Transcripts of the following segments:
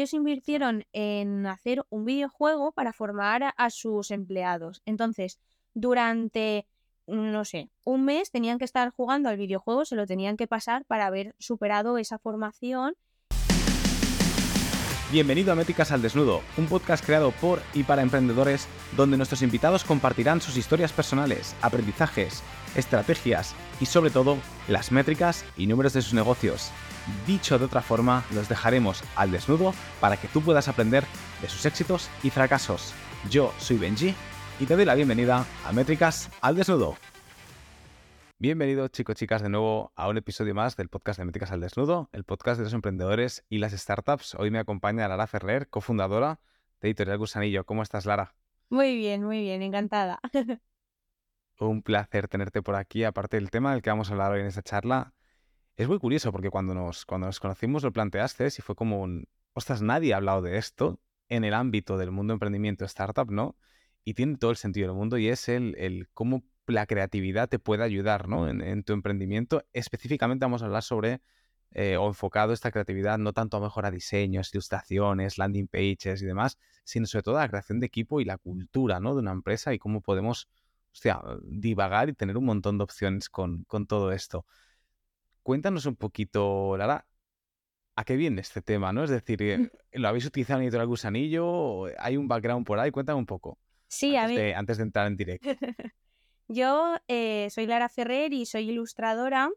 ellos invirtieron en hacer un videojuego para formar a sus empleados. Entonces, durante, no sé, un mes tenían que estar jugando al videojuego, se lo tenían que pasar para haber superado esa formación Bienvenido a Métricas al Desnudo, un podcast creado por y para emprendedores donde nuestros invitados compartirán sus historias personales, aprendizajes, estrategias y sobre todo las métricas y números de sus negocios. Dicho de otra forma, los dejaremos al desnudo para que tú puedas aprender de sus éxitos y fracasos. Yo soy Benji y te doy la bienvenida a Métricas al Desnudo. Bienvenidos chicos chicas de nuevo a un episodio más del podcast de Métricas al Desnudo, el podcast de los emprendedores y las startups. Hoy me acompaña Lara Ferrer, cofundadora de Editorial Gusanillo. ¿Cómo estás, Lara? Muy bien, muy bien, encantada. un placer tenerte por aquí. Aparte del tema del que vamos a hablar hoy en esta charla, es muy curioso porque cuando nos, cuando nos conocimos lo planteaste y fue como ostras, nadie ha hablado de esto en el ámbito del mundo emprendimiento startup, ¿no? Y tiene todo el sentido del mundo y es el, el cómo la creatividad te puede ayudar ¿no? en, tu emprendimiento. Específicamente vamos a hablar sobre eh, o enfocado esta creatividad no tanto a mejor a diseños, ilustraciones, landing pages y demás, sino sobre todo a la creación de equipo y la cultura ¿no? de una empresa y cómo podemos hostia, divagar y tener un montón de opciones con, con todo esto. Cuéntanos un poquito, Lara, ¿a qué viene este tema? ¿no? Es decir, eh, ¿lo habéis utilizado en Editorial Gusanillo? ¿Hay un background por ahí? Cuéntame un poco. Sí, a ver. antes de entrar en directo. Yo eh, soy Lara Ferrer y soy ilustradora.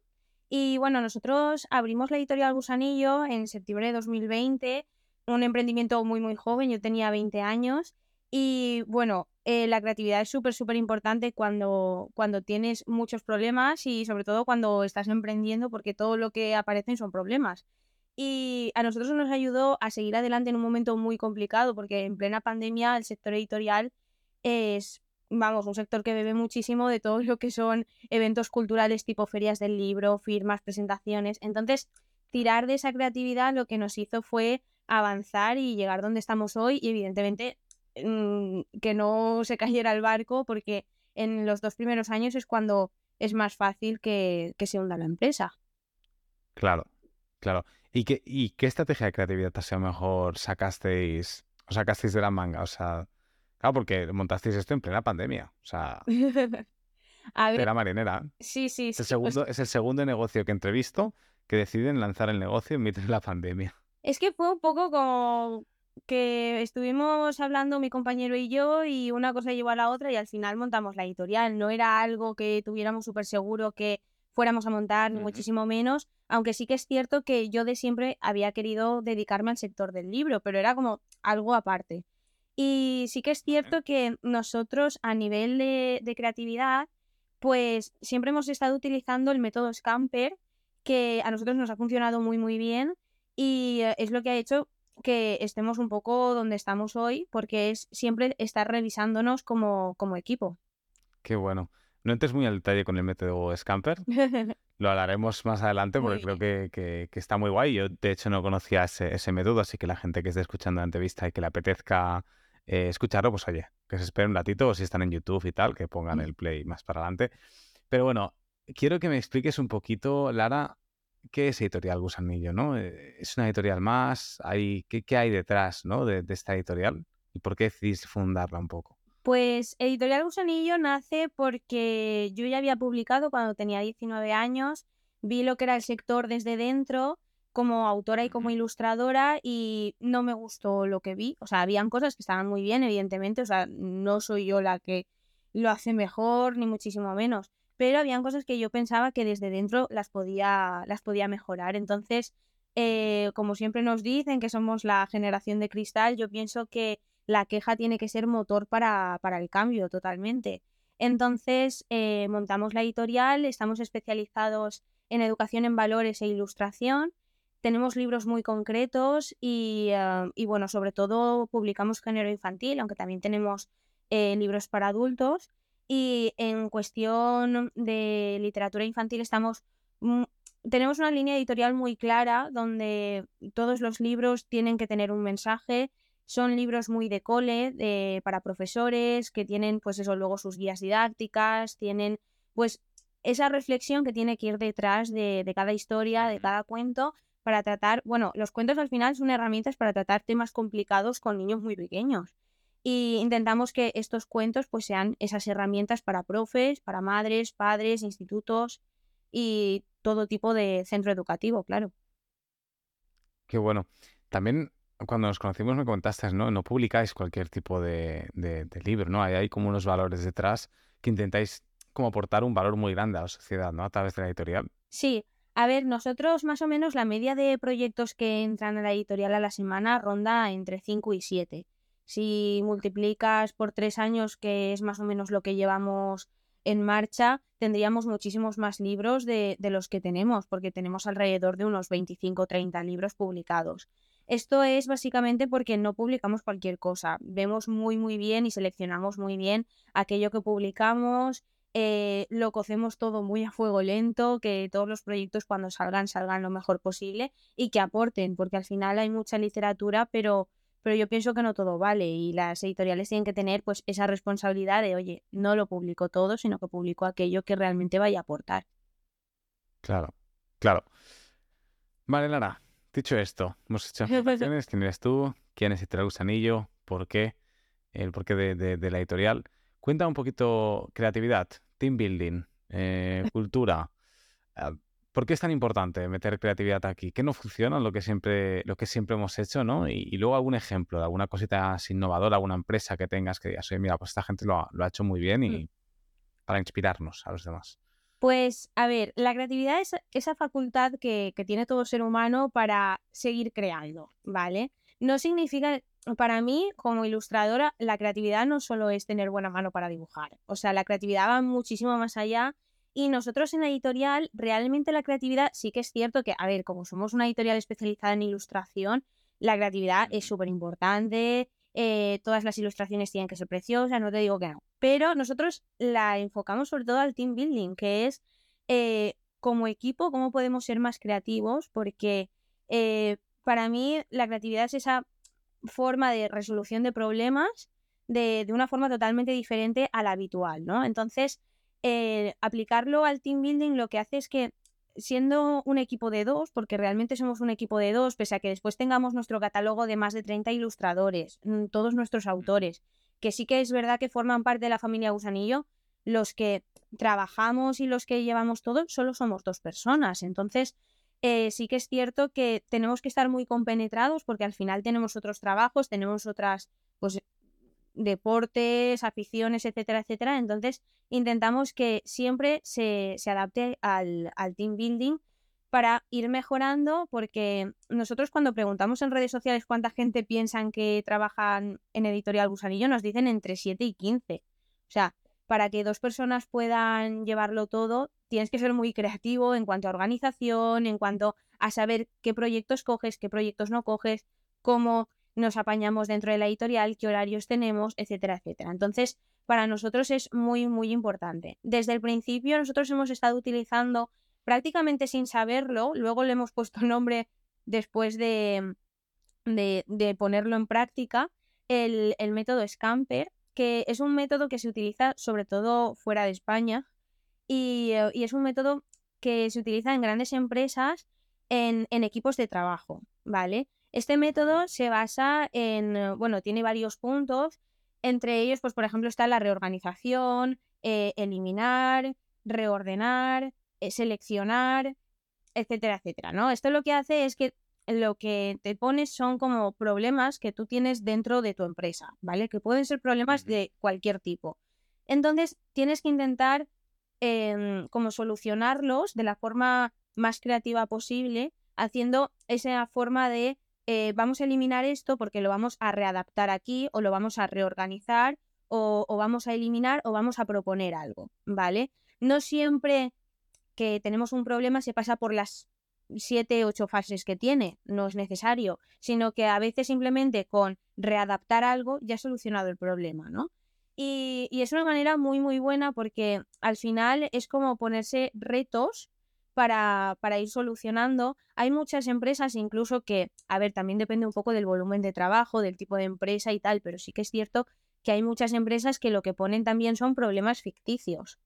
Y bueno, nosotros abrimos la editorial Gusanillo en septiembre de 2020, un emprendimiento muy, muy joven, yo tenía 20 años. Y bueno, eh, la creatividad es súper, súper importante cuando, cuando tienes muchos problemas y sobre todo cuando estás emprendiendo porque todo lo que aparecen son problemas. Y a nosotros nos ayudó a seguir adelante en un momento muy complicado porque en plena pandemia el sector editorial es vamos, un sector que bebe muchísimo de todo lo que son eventos culturales tipo ferias del libro, firmas, presentaciones. Entonces, tirar de esa creatividad lo que nos hizo fue avanzar y llegar donde estamos hoy y evidentemente mm, que no se cayera el barco porque en los dos primeros años es cuando es más fácil que, se hunda la empresa. Claro, claro. ¿Y qué, ¿Y qué estrategia de creatividad a mejor sacasteis, o sacasteis de la manga? O sea, Claro, porque montasteis esto en plena pandemia. O sea, era marinera. Sí, sí, es el, segundo, es el segundo negocio que entrevisto que deciden lanzar el negocio en mitad de la pandemia. Es que fue un poco como que estuvimos hablando mi compañero y yo y una cosa llevó a la otra y al final montamos la editorial. No era algo que tuviéramos súper seguro que fuéramos a montar, ni muchísimo menos, aunque sí que es cierto que yo de siempre había querido dedicarme al sector del libro, pero era como algo aparte. Y sí que es cierto que nosotros a nivel de, creatividad, pues siempre hemos estado utilizando el método Scamper, que a nosotros nos ha funcionado muy, muy bien y eh, es lo que ha hecho que estemos un poco donde estamos hoy, porque es siempre estar revisándonos como, como equipo. Qué bueno. No entres muy al detalle con el método Scamper. Lo hablaremos más adelante porque creo que, está muy guay. Yo, de hecho, no conocía ese, ese método, así que la gente que esté escuchando la entrevista y que le apetezca eh, escucharlo, pues oye, que se esperen un ratito, o si están en YouTube y tal, que pongan el play más para adelante. Pero bueno, quiero que me expliques un poquito, Lara, qué es Editorial Gusanillo, ¿no? Eh, ¿Es una editorial más? ¿Hay, qué, qué hay detrás ¿no? de, esta editorial? ¿Y por qué decidís fundarla un poco? Pues Editorial Gusanillo nace porque yo ya había publicado cuando tenía 19 años, vi lo que era el sector desde dentro como autora y como ilustradora y no me gustó lo que vi. O sea, habían cosas que estaban muy bien, evidentemente. O sea, no soy yo la que lo hace mejor, ni muchísimo menos. Pero habían cosas que yo pensaba que desde dentro las podía, las podía mejorar. Entonces, eh, como siempre nos dicen que somos la generación de cristal, yo pienso que la queja tiene que ser motor para, para el cambio totalmente. Entonces, eh, montamos la editorial, estamos especializados en educación en valores e ilustración tenemos libros muy concretos y, ah, y, bueno, sobre todo publicamos género infantil, aunque también tenemos eh, libros para adultos. Y en cuestión de literatura infantil estamos... tenemos una línea editorial muy clara donde todos los libros tienen que tener un mensaje. Son libros muy de cole, para profesores, que tienen pues eso, luego sus guías didácticas, tienen pues esa reflexión que tiene que ir detrás de, de cada historia, de cada cuento, para tratar, bueno, los cuentos al final son herramientas para tratar temas complicados con niños muy pequeños. Y intentamos que estos cuentos pues sean esas herramientas para profes, para madres, padres, institutos y todo tipo de centro educativo, claro. Qué bueno. También cuando nos conocimos me contaste, ¿no? No publicáis cualquier tipo de, libro, ¿no? Hay, hay como unos valores detrás que intentáis como aportar un valor muy grande a la sociedad, ¿no? A través de la editorial. Sí, a ver, nosotros más o menos la media de proyectos que entran a la editorial a la semana ronda entre 5 y 7. Si multiplicas por tres años, que es más o menos lo que llevamos en marcha, tendríamos muchísimos más libros de, los que tenemos, porque tenemos alrededor de unos 25 o 30 libros publicados. Esto es básicamente porque no publicamos cualquier cosa. Vemos muy, muy bien y seleccionamos muy bien aquello que publicamos eh, lo cocemos todo muy a fuego lento, que todos los proyectos cuando salgan salgan lo mejor posible y que aporten, porque al final hay mucha literatura, pero, pero yo pienso que no todo vale y las editoriales tienen que tener pues esa responsabilidad de, oye, no lo publico todo, sino que publico aquello que realmente vaya a aportar. Claro, claro. Vale, Lara, dicho esto, hemos hecho quién eres tú, quién es Editorial Gusanillo, por qué, el porqué de, de la editorial. Cuenta un poquito creatividad, team building, eh, cultura. ¿Por qué es tan importante meter creatividad aquí? ¿Qué no funciona? Lo que siempre, lo que siempre hemos hecho, ¿no? Y, luego algún ejemplo de alguna cosita innovadora, alguna empresa que tengas que digas, oye, mira, pues esta gente lo ha, hecho muy bien y mm. para inspirarnos a los demás. Pues, a ver, la creatividad es esa facultad que, que tiene todo ser humano para seguir creando, ¿vale? No significa para mí, como ilustradora, la creatividad no solo es tener buena mano para dibujar. O sea, la creatividad va muchísimo más allá. Y nosotros en la editorial, realmente la creatividad sí que es cierto que, a ver, como somos una editorial especializada en ilustración, la creatividad es súper importante. Eh, todas las ilustraciones tienen que ser preciosas, no te digo que no. Pero nosotros la enfocamos sobre todo al team building, que es eh, como equipo, cómo podemos ser más creativos, porque eh, para mí la creatividad es esa forma de resolución de problemas de, una forma totalmente diferente a la habitual, ¿no? Entonces, eh, aplicarlo al team building lo que hace es que siendo un equipo de dos, porque realmente somos un equipo de dos, pese a que después tengamos nuestro catálogo de más de 30 ilustradores, mm, todos nuestros autores, que sí que es verdad que forman parte de la familia Gusanillo, los que trabajamos y los que llevamos todo solo somos dos personas. Entonces, eh, sí que es cierto que tenemos que estar muy compenetrados porque al final tenemos otros trabajos, tenemos otras, pues, deportes, aficiones, etcétera, etcétera. Entonces, intentamos que siempre se, adapte al, team building para ir mejorando, porque nosotros cuando preguntamos en redes sociales cuánta gente piensan que trabajan en Editorial Gusanillo, nos dicen entre 7 y 15. O sea, para que dos personas puedan llevarlo todo, tienes que ser muy creativo en cuanto a organización, en cuanto a saber qué proyectos coges, qué proyectos no coges, cómo nos apañamos dentro de la editorial, qué horarios tenemos, etcétera, etcétera. Entonces, para nosotros es muy, muy importante. Desde el principio nosotros hemos estado utilizando prácticamente sin saberlo, luego le hemos puesto nombre después de, de, ponerlo en práctica, el, el método Scamper, que es un método que se utiliza sobre todo fuera de España, eh, y, es un método que se utiliza en grandes empresas en, equipos de trabajo, ¿vale? Este método se basa en, eh, bueno, tiene varios puntos, entre ellos, pues por ejemplo, está la reorganización, eh, eliminar, reordenar, seleccionar, etcétera, etcétera, ¿no? Esto lo que hace es que lo que te pones son como problemas que tú tienes dentro de tu empresa, ¿vale? Que pueden ser problemas de cualquier tipo. Entonces, tienes que intentar Em, como solucionarlos de la forma más creativa posible, haciendo esa forma de eh, vamos a eliminar esto porque lo vamos a readaptar aquí o lo vamos a reorganizar o, vamos a eliminar o vamos a proponer algo, ¿vale? No siempre que tenemos un problema se pasa por las siete, ocho fases que tiene, no es necesario, sino que a veces simplemente con readaptar algo ya ha solucionado el problema, ¿no? Y, es una manera muy, muy buena porque al final es como ponerse retos para, para, ir solucionando. Hay muchas empresas incluso que, a ver, también depende un poco del volumen de trabajo, del tipo de empresa y tal, pero sí que es cierto que hay muchas empresas que lo que ponen también son problemas ficticios.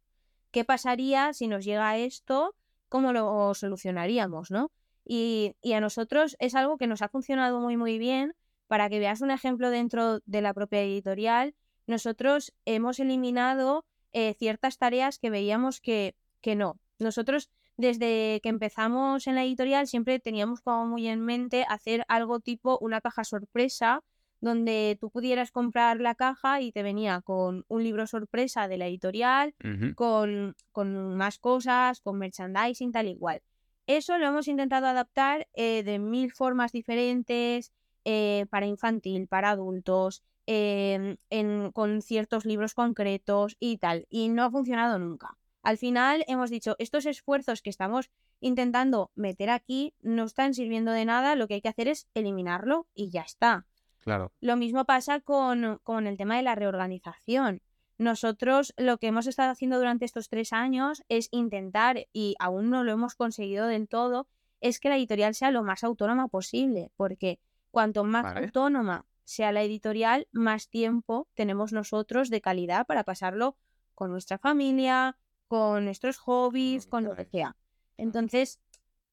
¿Qué pasaría si nos llega esto? ¿Cómo lo solucionaríamos, no? Y, a nosotros es algo que nos ha funcionado muy, muy bien. Para que veas un ejemplo dentro de la propia editorial, nosotros hemos eliminado eh, ciertas tareas que veíamos que, que no. Nosotros desde que empezamos en la editorial siempre teníamos como muy en mente hacer algo tipo una caja sorpresa donde tú pudieras comprar la caja y te venía con un libro sorpresa de la editorial, con, con más cosas, con merchandising, tal igual. Eso lo hemos intentado adaptar eh, de mil formas diferentes, eh, para infantil, para adultos, em, en- con ciertos libros concretos y tal. Y no ha funcionado nunca. Al final hemos dicho, estos esfuerzos que estamos intentando meter aquí no están sirviendo de nada, lo que hay que hacer es eliminarlo y ya está. Claro. Lo mismo pasa con, con el tema de la reorganización. Nosotros lo que hemos estado haciendo durante estos tres años es intentar, y aún no lo hemos conseguido del todo, es que la editorial sea lo más autónoma posible, porque cuanto más Vale. autónoma sea la editorial, más tiempo tenemos nosotros de calidad para pasarlo con nuestra familia, con nuestros hobbies, con lo que sea. Entonces,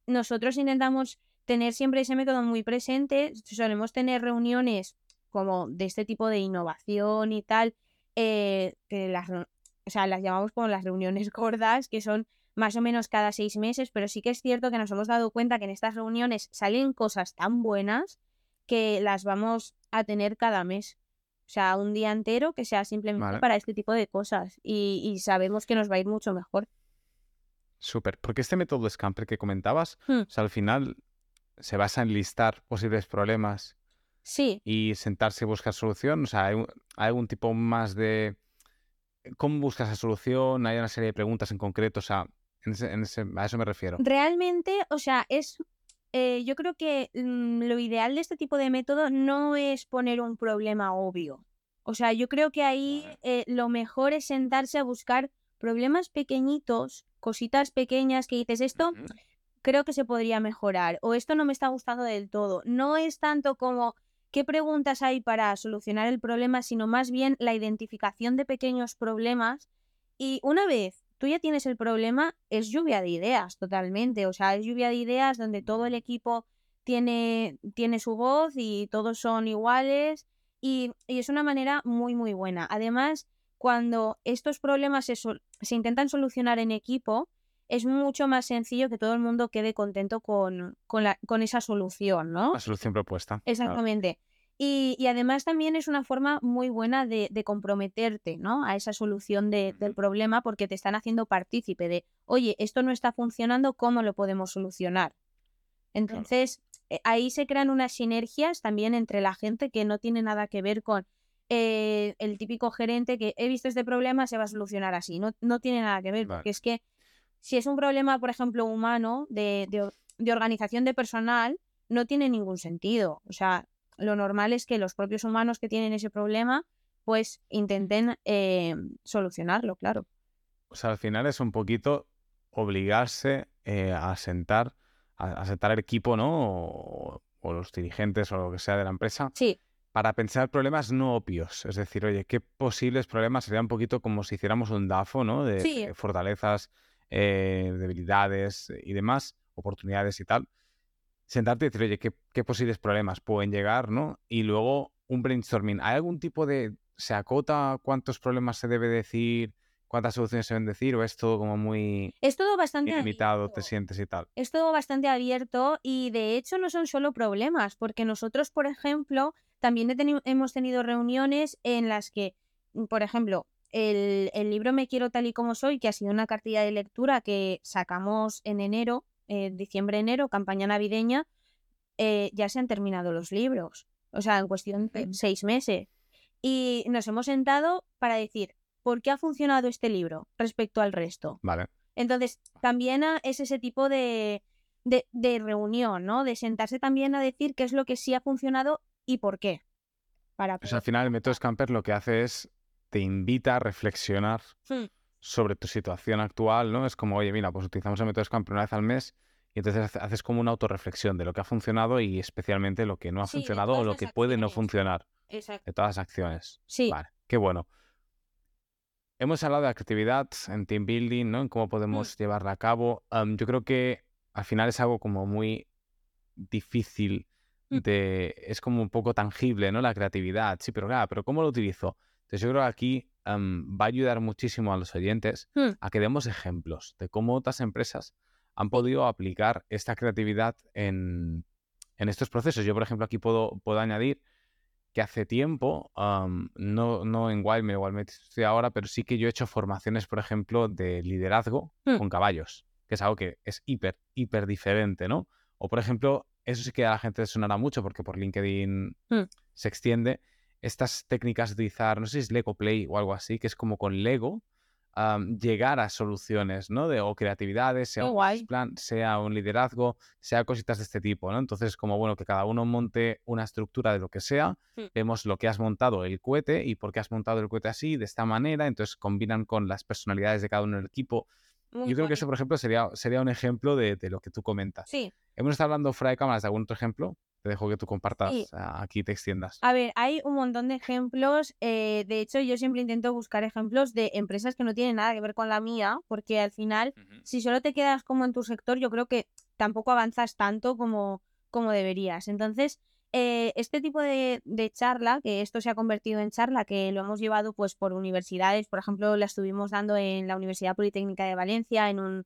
nosotros intentamos tener siempre ese método muy presente. Solemos tener reuniones como de este tipo de innovación y tal, eh, que las, o sea, las llamamos como las reuniones gordas, que son más o menos cada seis meses, pero sí que es cierto que nos hemos dado cuenta que en estas reuniones salen cosas tan buenas que las vamos a tener cada mes. O sea, un día entero que sea simplemente Vale. para este tipo de cosas y, y sabemos que nos va a ir mucho mejor. Súper. Porque este método Scamper que comentabas, Hmm. o sea, al final se basa en listar posibles problemas Sí, y sentarse y buscar solución. O sea, hay, un- hay algún tipo más de cómo buscas esa solución, hay una serie de preguntas en concreto, o sea, en ese- en ese- a eso me refiero. Realmente, o sea, es. Eh, yo creo que mm, lo ideal de este tipo de método no es poner un problema obvio. O sea, yo creo que ahí eh, lo mejor es sentarse a buscar problemas pequeñitos, cositas pequeñas que dices, esto creo que se podría mejorar o esto no me está gustando del todo. No es tanto como qué preguntas hay para solucionar el problema, sino más bien la identificación de pequeños problemas y una vez tú ya tienes el problema, es lluvia de ideas totalmente. O sea, es lluvia de ideas donde todo el equipo tiene, tiene su voz y todos son iguales y, y es una manera muy, muy buena. Además, cuando estos problemas se, se intentan solucionar en equipo, es mucho más sencillo que todo el mundo quede contento con, con, la, con esa solución, ¿no? La solución propuesta. claro. Y, y además también es una forma muy buena de, de comprometerte, ¿no? A esa solución de- del problema porque te están haciendo partícipe de, oye, esto no está funcionando, ¿cómo lo podemos solucionar? Entonces, eh, ahí se crean unas sinergias también entre la gente que no tiene nada que ver con eh, el típico gerente que he visto este problema, se va a solucionar así. No, no tiene nada que ver, Vale. porque es que si es un problema, por ejemplo, humano, de, de de organización de personal, no tiene ningún sentido. O sea, lo normal es que los propios humanos que tienen ese problema, pues intenten eh, solucionarlo, claro. O sea, al final es un poquito obligarse eh, a sentar, a, a sentar el equipo, ¿no? O, o los dirigentes o lo que sea de la empresa, Sí, para pensar problemas no obvios. Es decir, oye, ¿qué posibles problemas sería un poquito como si hiciéramos un DAFO, ¿no? De, Sí. de fortalezas, eh, debilidades y demás, oportunidades y tal. Sentarte y decir, oye, ¿qué, qué posibles problemas pueden llegar, ¿no? Y luego un brainstorming. ¿Hay algún tipo de... ¿Se acota cuántos problemas se debe decir? ¿Cuántas soluciones se deben decir? ¿O es todo como muy es todo bastante ilimitado, abierto. te sientes y tal? es todo bastante abierto y de hecho no son solo problemas, porque nosotros, por ejemplo, también he teni- hemos tenido reuniones en las que, mm, por ejemplo, el, el libro Me quiero tal y como soy, que ha sido una cartilla de lectura que sacamos en enero, eh, diciembre-enero, campaña navideña, eh, ya se han terminado los libros, o sea, en cuestión de seis meses. Y nos hemos sentado para decir, ¿por qué ha funcionado este libro respecto al resto? Vale. Entonces, también es ese tipo de, de, de reunión, ¿no? De sentarse también a decir qué es lo que sí ha funcionado y por qué. Para Pues al final el método Scamper lo que hace es te invita a reflexionar Hmm, sobre tu situación actual, ¿no? Es como, oye, mira, pues utilizamos el método Scamper una vez al mes y entonces hace- haces como una autorreflexión de lo que ha funcionado y especialmente lo que no ha Sí, funcionado o lo que puede no funcionar, Exacto. de todas las acciones. Sí, Vale, qué bueno. Hemos hablado de la creatividad en team building, ¿no? En cómo Hmm. podemos llevarla a cabo. Yo creo que al final es algo como muy difícil Mm. de... Es como un poco tangible, ¿no? La creatividad. Sí, pero claro, pero ¿cómo lo utilizo? Entonces yo creo que aquí em, va a ayudar muchísimo a los oyentes Mm. a que demos ejemplos de cómo otras empresas han podido aplicar esta creatividad en, en estos procesos. Yo, por ejemplo, aquí puedo, puedo añadir que hace tiempo, no, no en Wildme, Wildme estoy ahora, pero sí que yo he hecho formaciones, por ejemplo, de liderazgo Mm. con caballos, que es algo que es hiper, hiper diferente, ¿no? O, por ejemplo, eso sí que a la gente le sonará mucho porque por LinkedIn Mm. se extiende, estas técnicas de utilizar, no sé si es Lego Play o algo así, que es como con Lego, llegar a soluciones, ¿no? De, o creatividades, sea un plan, sea un liderazgo, sea cositas de este tipo, ¿no? Entonces, como bueno, que cada uno monte una estructura de lo que sea, Mm. vemos lo que has montado el cohete y por qué has montado el cohete así, de esta manera, entonces combinan con las personalidades de cada uno del equipo. Muy Yo creo que eso, por ejemplo, sería, sería un ejemplo de, de lo que tú comentas. Sí. Hemos estado hablando fuera de cámaras de algún otro ejemplo. Te dejo que tú compartas Sí. aquí y te extiendas. A ver, hay un montón de ejemplos. eh, de hecho, yo siempre intento buscar ejemplos de empresas que no tienen nada que ver con la mía, porque al final, si solo te quedas como en tu sector, yo creo que tampoco avanzas tanto como, como deberías. Entonces, eh, este tipo de, de charla, que esto se ha convertido en charla, que lo hemos llevado pues por universidades, por ejemplo, la estuvimos dando en la Universidad Politécnica de Valencia, en un,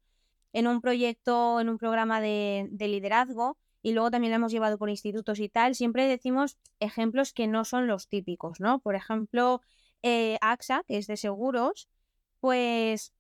en un proyecto, en un programa de, de liderazgo, y luego también la hemos llevado por institutos y tal. Siempre decimos ejemplos que no son los típicos, ¿no? Por ejemplo, eh, AXA, que es de seguros, pues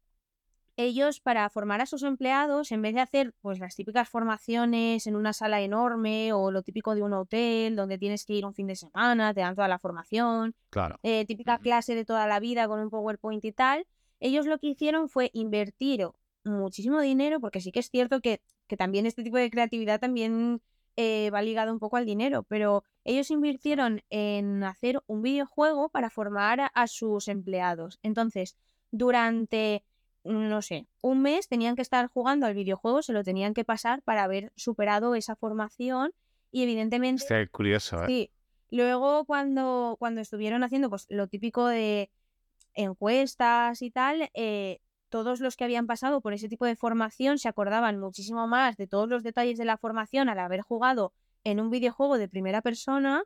ellos para formar a sus empleados, en vez de hacer pues las típicas formaciones en una sala enorme o lo típico de un hotel donde tienes que ir un fin de semana, te dan toda la formación, Claro. eh, típica clase de toda la vida con un PowerPoint y tal, ellos lo que hicieron fue invertir muchísimo dinero, porque sí que es cierto que, que también este tipo de creatividad también eh, va ligado un poco al dinero, pero ellos invirtieron en hacer un videojuego para formar a, a sus empleados. Entonces, durante, no sé, un mes tenían que estar jugando al videojuego, se lo tenían que pasar para haber superado esa formación y evidentemente... Qué curioso, ¿eh? Sí. Luego cuando, cuando estuvieron haciendo pues lo típico de encuestas y tal, eh, todos los que habían pasado por ese tipo de formación se acordaban muchísimo más de todos los detalles de la formación al haber jugado en un videojuego de primera persona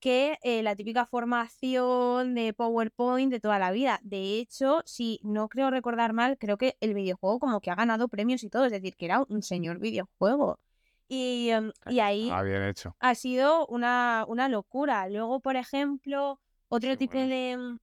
que eh, la típica formación de PowerPoint de toda la vida. De hecho, si no creo recordar mal, creo que el videojuego como que ha ganado premios y todo, es decir, que era un señor videojuego. Y, em, y ahí Ah, bien hecho. ha sido una, una locura. Luego, por ejemplo, otro tipo bueno. de,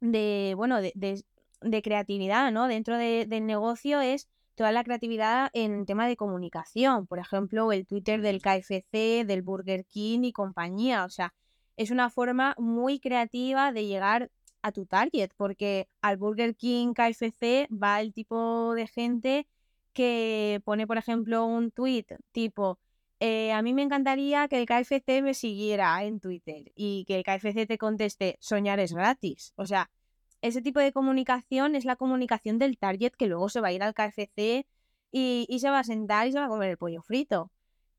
de, bueno, de, de- de creatividad, ¿no? Dentro de- del negocio es toda la creatividad en tema de comunicación. Por ejemplo, el Twitter del KFC, del Burger King y compañía. O sea, es una forma muy creativa de llegar a tu target, porque al Burger King, KFC va el tipo de gente que pone, por ejemplo, un tweet tipo, eh, a mí me encantaría que el KFC me siguiera en Twitter y que el KFC te conteste, soñar es gratis. O sea, ese tipo de comunicación es la comunicación del target que luego se va a ir al KFC y, y se va a sentar y se va a comer el pollo frito.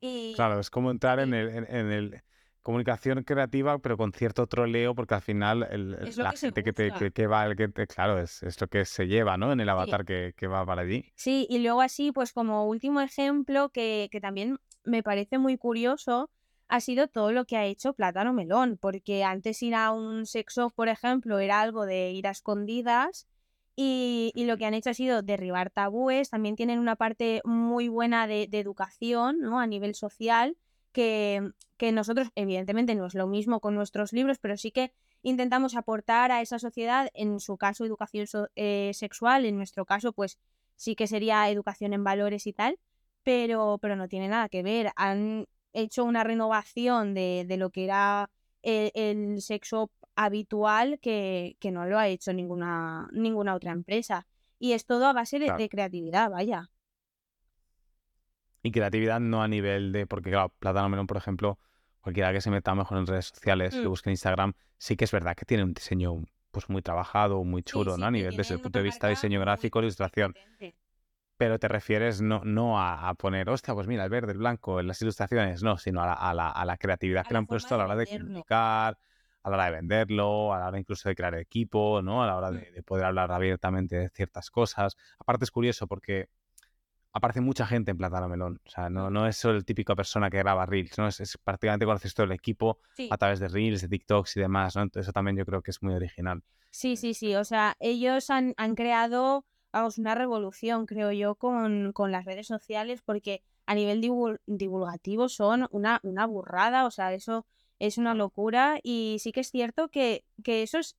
Y Claro, es como entrar en Sí. el, en, en el comunicación creativa, pero con cierto troleo, porque al final el- el- la que gente que, te, que, que va, el que te- claro, es, es lo que se lleva, ¿no? En el avatar que, que va para allí. Sí, y luego así, pues como último ejemplo que, que también me parece muy curioso, ha sido todo lo que ha hecho Plátano Melón, porque antes ir a un sex shop, por ejemplo, era algo de ir a escondidas y, y lo que han hecho ha sido derribar tabúes, también tienen una parte muy buena de, de educación, ¿no? A nivel social, que, que nosotros, evidentemente, no es lo mismo con nuestros libros, pero sí que intentamos aportar a esa sociedad, en su caso, educación so- eh, sexual, en nuestro caso, pues sí que sería educación en valores y tal, pero, pero no tiene nada que ver. Han hecho una renovación de, de lo que era el, el sexo habitual que, que no lo ha hecho ninguna, ninguna otra empresa. Y es todo a base de, Claro. de creatividad, vaya. Y creatividad no a nivel de, porque claro, Plátano Melón, por ejemplo, cualquiera que se meta mejor en redes sociales, que Mm. busque en Instagram, sí que es verdad que tiene un diseño pues muy trabajado, muy chulo, ¿no? A nivel desde el punto de vista de diseño gráfico, ilustración. Pero te refieres no, no a, a poner, hostia, pues mira, el verde, el blanco, en las ilustraciones, no, sino a la, a la, a la creatividad que le han puesto a la hora de venderlo. comunicar, a la hora de venderlo, a la hora incluso de crear equipo, ¿no? A la hora Mm. de, de poder hablar abiertamente de ciertas cosas. Aparte es curioso porque aparece mucha gente en Plátano Melón. O sea, no, no es solo el típico persona que graba Reels, ¿no? Es, prácticamente conoces todo el equipo a través de Reels, de TikToks y demás, ¿no? Entonces eso también yo creo que es muy original. Sí, sí, sí. O sea, ellos han, han creado, vamos, una revolución, creo yo, con, con las redes sociales, porque a nivel divulgativo son una, una burrada. O sea, eso es una locura. Y sí que es cierto que, que eso es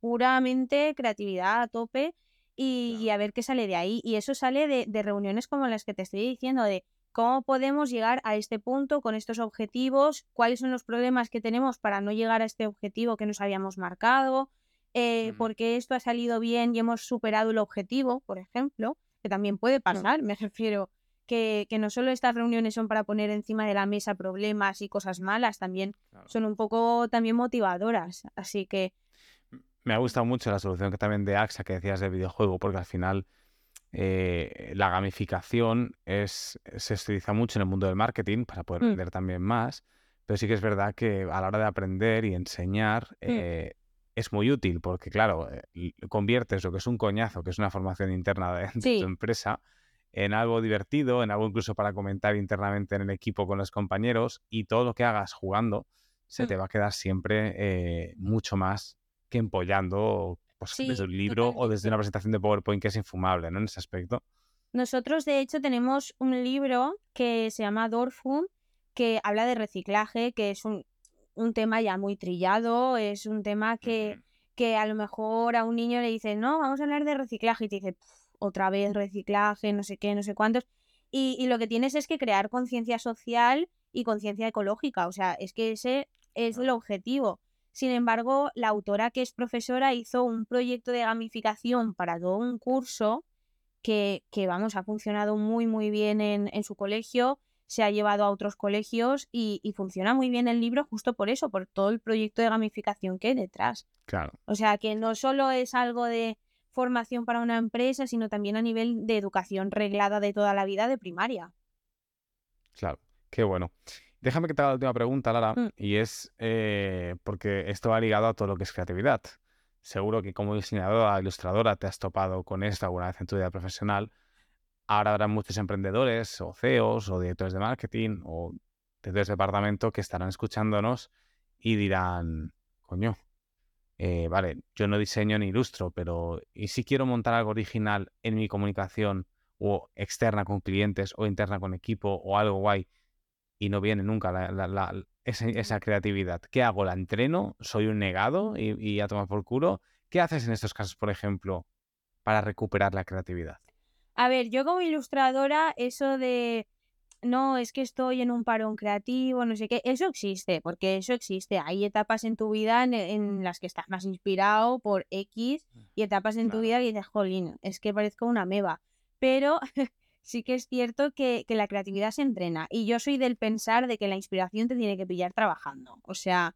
puramente creatividad a tope y, a ver qué sale de ahí. Y eso sale de, reuniones como las que te estoy diciendo, de cómo podemos llegar a este punto con estos objetivos, cuáles son los problemas que tenemos para no llegar a este objetivo que nos habíamos marcado, eh, porque esto ha salido bien y hemos superado el objetivo, por ejemplo, que también puede pasar, me refiero. Que, que, no solo estas reuniones son para poner encima de la mesa problemas y cosas malas, también son un poco también motivadoras. Así que me ha gustado mucho la solución que también de AXA que decías del videojuego, porque al final eh, la gamificación es, se utiliza mucho en el mundo del marketing para poder mm. vender también más, pero sí que es verdad que a la hora de aprender y enseñar mm. eh, es muy útil, porque claro, eh, conviertes lo que es un coñazo, que es una formación interna de, tu empresa, en algo divertido, en algo incluso para comentar internamente en el equipo con los compañeros, y todo lo que hagas jugando se mm. te va a quedar siempre mucho más que empollando pues, desde un libro o desde una presentación de PowerPoint que es infumable, ¿no? En ese aspecto. Nosotros, de hecho, tenemos un libro que se llama Dorfum, que habla de reciclaje, que es un, tema ya muy trillado, es un tema que, que a lo mejor a un niño le dice, no, vamos a hablar de reciclaje, y te dice, otra vez reciclaje, no sé qué, no sé cuántos. Y, y lo que tienes es que crear conciencia social y conciencia ecológica, o sea, es que ese es el objetivo. Sin embargo, la autora que es profesora hizo un proyecto de gamificación para todo un curso que, que vamos, ha funcionado muy, muy bien en, su colegio, se ha llevado a otros colegios y, funciona muy bien el libro justo por eso, por todo el proyecto de gamificación que hay detrás. Claro. O sea, que no solo es algo de formación para una empresa, sino también a nivel de educación reglada de toda la vida de primaria. Claro, qué bueno. Déjame que te haga la última pregunta, Lara, mm. y es eh, porque esto va ligado a todo lo que es creatividad. Seguro que como diseñadora, ilustradora, te has topado con esto alguna vez en tu vida profesional. Ahora habrá muchos emprendedores o CEOs o directores de marketing o de departamento que estarán escuchándonos y dirán, coño, eh, vale, yo no diseño ni ilustro, pero ¿y si quiero montar algo original en mi comunicación o externa con clientes o interna con equipo o algo guay? y no viene nunca esa, creatividad. ¿Qué hago? ¿La entreno? ¿Soy un negado y, y a tomar por culo? ¿Qué haces en estos casos, por ejemplo, para recuperar la creatividad? A ver, yo como ilustradora, eso de no, es que estoy en un parón creativo, no sé qué, eso existe, porque eso existe. Hay etapas en tu vida en, las que estás más inspirado por X y etapas en tu vida que dices, jolín, es que parezco una meba. Pero sí que es cierto que, la creatividad se entrena. Y yo soy del pensar de que la inspiración te tiene que pillar trabajando. O sea,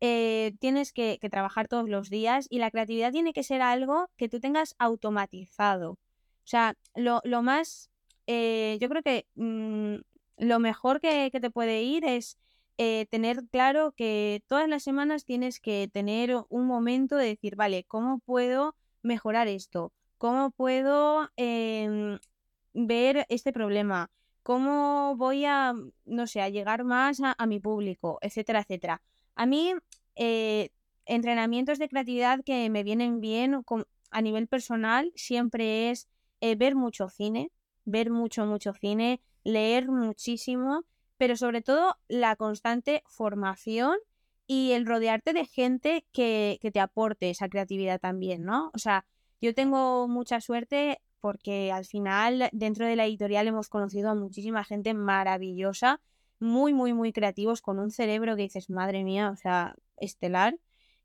eh, tienes que, trabajar todos los días y la creatividad tiene que ser algo que tú tengas automatizado. O sea, lo, más, eh, yo creo que mm, lo mejor que, te puede ir es eh, tener claro que todas las semanas tienes que tener un momento de decir, vale, ¿cómo puedo mejorar esto? ¿Cómo puedo em, ver este problema, cómo voy a, no sé, a llegar más a, mi público, etcétera, etcétera. A mí, eh, entrenamientos de creatividad que me vienen bien a nivel personal siempre es eh, ver mucho cine, ver mucho, mucho cine, leer muchísimo, pero sobre todo la constante formación y el rodearte de gente que, que te aporte esa creatividad también, ¿no? O sea, yo tengo mucha suerte porque al final dentro de la editorial hemos conocido a muchísima gente maravillosa, muy, muy, muy creativos, con un cerebro que dices, madre mía, o sea, estelar.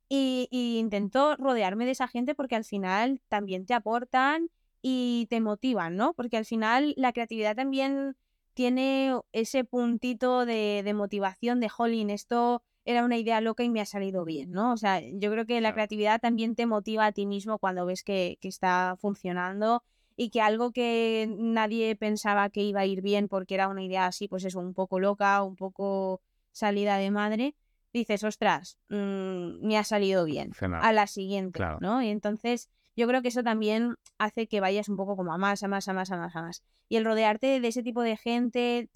Y, intento rodearme de esa gente porque al final también te aportan y te motivan, ¿no? Porque al final la creatividad también tiene ese puntito de, motivación de, jolín, esto era una idea loca y me ha salido bien, ¿no? O sea, yo creo que la creatividad también te motiva a ti mismo cuando ves que, que está funcionando y que algo que nadie pensaba que iba a ir bien porque era una idea así, pues eso, un poco loca, un poco salida de madre, dices, ostras, mm, me ha salido bien. A la siguiente, ¿no? Y entonces yo creo que eso también hace que vayas un poco como a más, a más, a más, a más, a más. Y el rodearte de ese tipo de gente,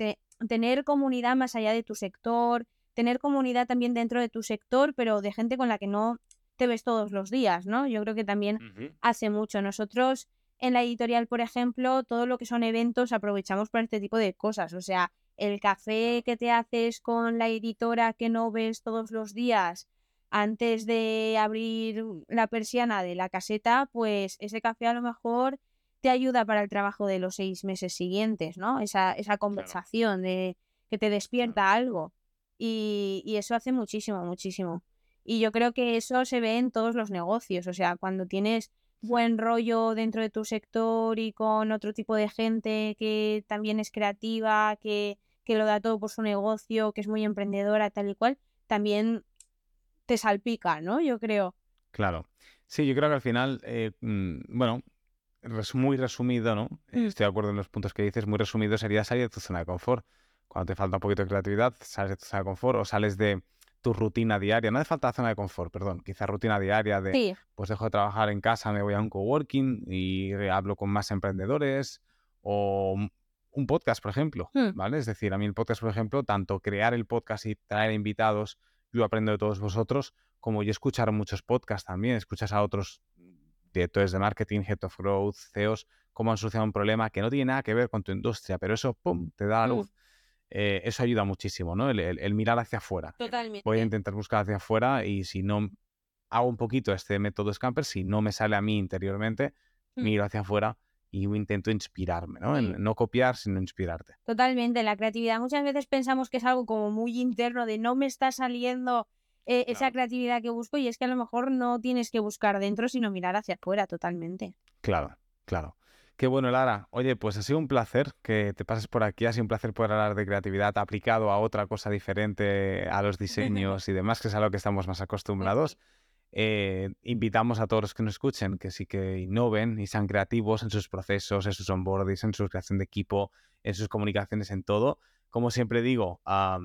tener comunidad más allá de tu sector, tener comunidad también dentro de tu sector, pero de gente con la que no te ves todos los días, ¿no? Yo creo que también hace mucho. Nosotros en la editorial, por ejemplo, todo lo que son eventos aprovechamos para este tipo de cosas. O sea, el café que te haces con la editora que no ves todos los días antes de abrir la persiana de la caseta, pues ese café a lo mejor te ayuda para el trabajo de los seis meses siguientes, ¿no? Esa, esa conversación de que te despierta algo. Y, y, eso hace muchísimo, muchísimo. Y yo creo que eso se ve en todos los negocios. O sea, cuando tienes buen rollo dentro de tu sector y con otro tipo de gente que también es creativa, que, que lo da todo por su negocio, que es muy emprendedora, tal y cual, también te salpica, ¿no? Yo creo. Claro. Sí, yo creo que al final, eh, mm, bueno, muy resumido, ¿no? Mm. Estoy de acuerdo en los puntos que dices, muy resumido sería salir de tu zona de confort. Cuando te falta un poquito de creatividad, sales de tu zona de confort o sales de tu rutina diaria. No hace falta zona de confort, perdón, quizá rutina diaria de, pues dejo de trabajar en casa, me voy a un coworking y hablo con más emprendedores o un podcast, por ejemplo, hmm. ¿vale? Es decir, a mí el podcast, por ejemplo, tanto crear el podcast y traer invitados, yo aprendo de todos vosotros, como yo escuchar muchos podcasts también, escuchas a otros directores de marketing, head of growth, CEOs, cómo han solucionado un problema que no tiene nada que ver con tu industria, pero eso, ¡pum!, te da la luz. Hmm. Eh, eso ayuda muchísimo, ¿no? El, mirar hacia afuera. Totalmente. Voy a intentar buscar hacia afuera y si no hago un poquito este método Scamper, si no me sale a mí interiormente, hmm. miro hacia afuera y intento inspirarme, ¿no? no copiar, sino inspirarte. Totalmente. La creatividad muchas veces pensamos que es algo como muy interno, de no me está saliendo eh, esa creatividad que busco y es que a lo mejor no tienes que buscar dentro, sino mirar hacia afuera totalmente. Claro, claro. Qué bueno, Lara. Oye, pues ha sido un placer que te pases por aquí. Ha sido un placer poder hablar de creatividad aplicado a otra cosa diferente, a los diseños y demás, que es a lo que estamos más acostumbrados. Eh, invitamos a todos los que nos escuchen que sí que innoven y sean creativos en sus procesos, en sus onboardings, en su creación de equipo, en sus comunicaciones, en todo. Como siempre digo,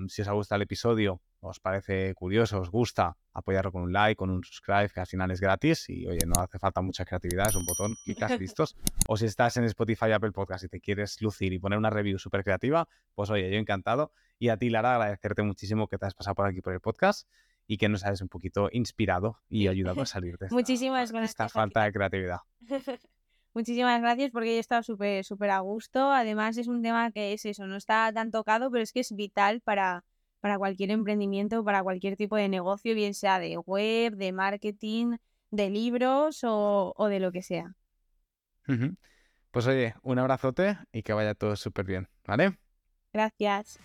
si os ha gustado el episodio, os parece curioso, os gusta, apoyarlo con un like, con un subscribe, que al final es gratis y oye, no hace falta mucha creatividad, es un botón, clicas, listos. O si estás en Spotify, Apple Podcast y te quieres lucir y poner una review súper creativa, pues oye, yo encantado. Y a ti, Lara, agradecerte muchísimo que te has pasado por aquí por el podcast y que nos hayas un poquito inspirado y ayudado a salir de esta, Muchísimas gracias. esta falta de creatividad. Muchísimas gracias porque he estado súper súper a gusto. Además es un tema que es eso, no está tan tocado, pero es que es vital para, para cualquier emprendimiento, para cualquier tipo de negocio, bien sea de web, de marketing, de libros o, o de lo que sea. Pues oye, un abrazote y que vaya todo súper bien, ¿vale? Gracias.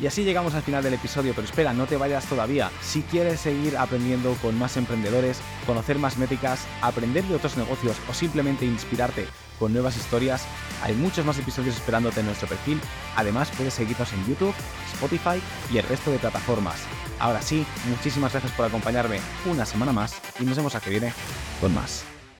Y así llegamos al final del episodio, pero espera, no te vayas todavía. Si quieres seguir aprendiendo con más emprendedores, conocer más métricas, aprender de otros negocios o simplemente inspirarte con nuevas historias, hay muchos más episodios esperándote en nuestro perfil. Además, puedes seguirnos en YouTube, Spotify y el resto de plataformas. Ahora sí, muchísimas gracias por acompañarme una semana más y nos vemos a que viene con más.